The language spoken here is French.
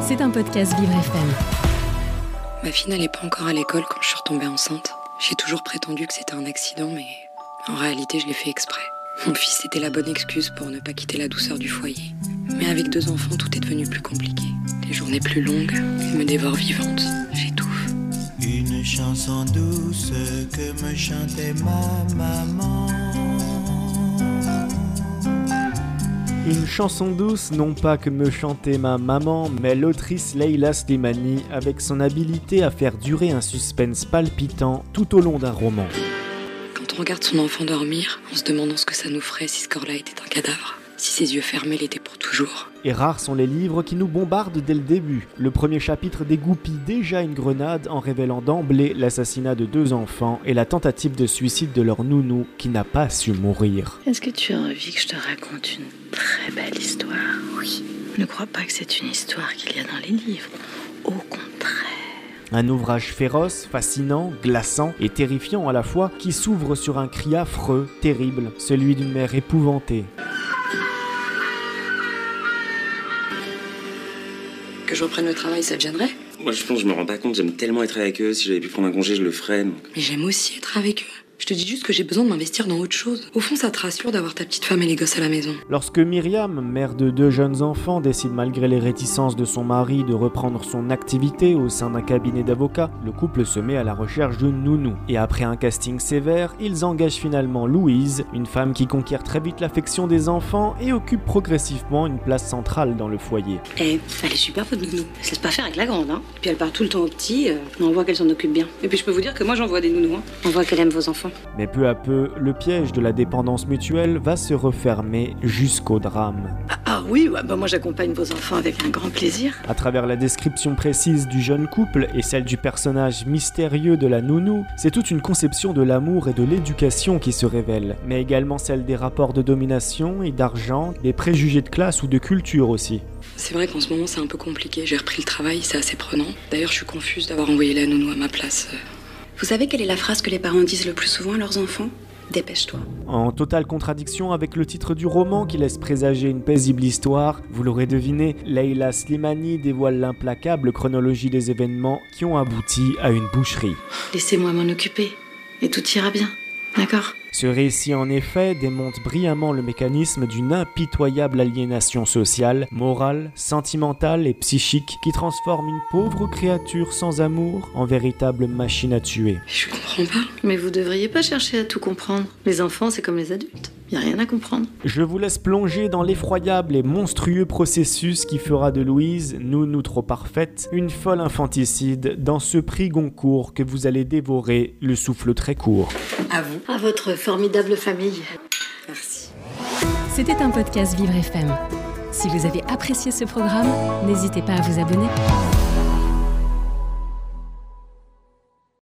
C'est un podcast Vivre FM. Ma fille n'allait pas encore à l'école quand je suis retombée enceinte. J'ai toujours prétendu que c'était un accident, mais en réalité, je l'ai fait exprès. Mon fils était la bonne excuse pour ne pas quitter la douceur du foyer. Mais avec deux enfants, tout est devenu plus compliqué. Les journées plus longues, me dévorent vivante. J'étouffe. Une chanson douce que me chantait ma maman. Une chanson douce, non pas que me chantait ma maman, mais l'autrice Leila Slimani avec son habilité à faire durer un suspense palpitant tout au long d'un roman. Quand on regarde son enfant dormir, en se demandant ce que ça nous ferait si ce était un cadavre, si ses yeux fermés l'étaient pour toujours. Et rares sont les livres qui nous bombardent dès le début. Le premier chapitre dégoupille déjà une grenade en révélant d'emblée l'assassinat de deux enfants et la tentative de suicide de leur nounou qui n'a pas su mourir. Est-ce que tu as envie que je te raconte une très belle histoire? Oui. Ne crois pas que c'est une histoire qu'il y a dans les livres. Au contraire. Un ouvrage féroce, fascinant, glaçant et terrifiant à la fois qui s'ouvre sur un cri affreux, terrible, celui d'une mère épouvantée. Que je reprenne le travail, ça te gênerait Moi, je pense, je me rends pas compte, j'aime tellement être avec eux. Si j'avais pu prendre un congé, je le ferais. donc. Mais j'aime aussi être avec eux. Je te dis juste que j'ai besoin de m'investir dans autre chose. Au fond, ça te rassure d'avoir ta petite femme et les gosses à la maison. Lorsque Myriam, mère de deux jeunes enfants, décide malgré les réticences de son mari de reprendre son activité au sein d'un cabinet d'avocats, le couple se met à la recherche d'une nounou. Et après un casting sévère, ils engagent finalement Louise, une femme qui conquiert très vite l'affection des enfants et occupe progressivement une place centrale dans le foyer. Eh, elle est super votre nounou. Elle se laisse pas faire avec la grande, hein. Puis elle part tout le temps aux petits. euh, on voit qu'elle s'en occupe bien. Et puis je peux vous dire que moi j'en vois des nounous, hein. On voit qu'elle aime vos enfants. Mais peu à peu, le piège de la dépendance mutuelle va se refermer jusqu'au drame. Ah, ah oui, bah moi j'accompagne vos enfants avec un grand plaisir. À travers la description précise du jeune couple et celle du personnage mystérieux de la nounou, c'est toute une conception de l'amour et de l'éducation qui se révèle, mais également celle des rapports de domination et d'argent, des préjugés de classe ou de culture aussi. C'est vrai qu'en ce moment, c'est un peu compliqué. J'ai repris le travail, c'est assez prenant. D'ailleurs, je suis confuse d'avoir envoyé la nounou à ma place. Vous savez quelle est la phrase que les parents disent le plus souvent à leurs enfants? Dépêche-toi. En totale contradiction avec le titre du roman qui laisse présager une paisible histoire, vous l'aurez deviné, Leila Slimani dévoile l'implacable chronologie des événements qui ont abouti à une boucherie. Laissez-moi m'en occuper. Et tout ira bien. D'accord? Ce récit en effet démonte brillamment le mécanisme d'une impitoyable aliénation sociale, morale, sentimentale et psychique qui transforme une pauvre créature sans amour en véritable machine à tuer. Je comprends pas. Mais vous devriez pas chercher à tout comprendre. Les enfants, c'est comme les adultes. Y a rien à comprendre. Je vous laisse plonger dans l'effroyable et monstrueux processus qui fera de Louise, nounou trop parfaite, une folle infanticide dans ce prix Goncourt que vous allez dévorer le souffle très court. À vous. À votre formidable famille. Merci. C'était un podcast Vivre FM. Si vous avez apprécié ce programme, n'hésitez pas à vous abonner.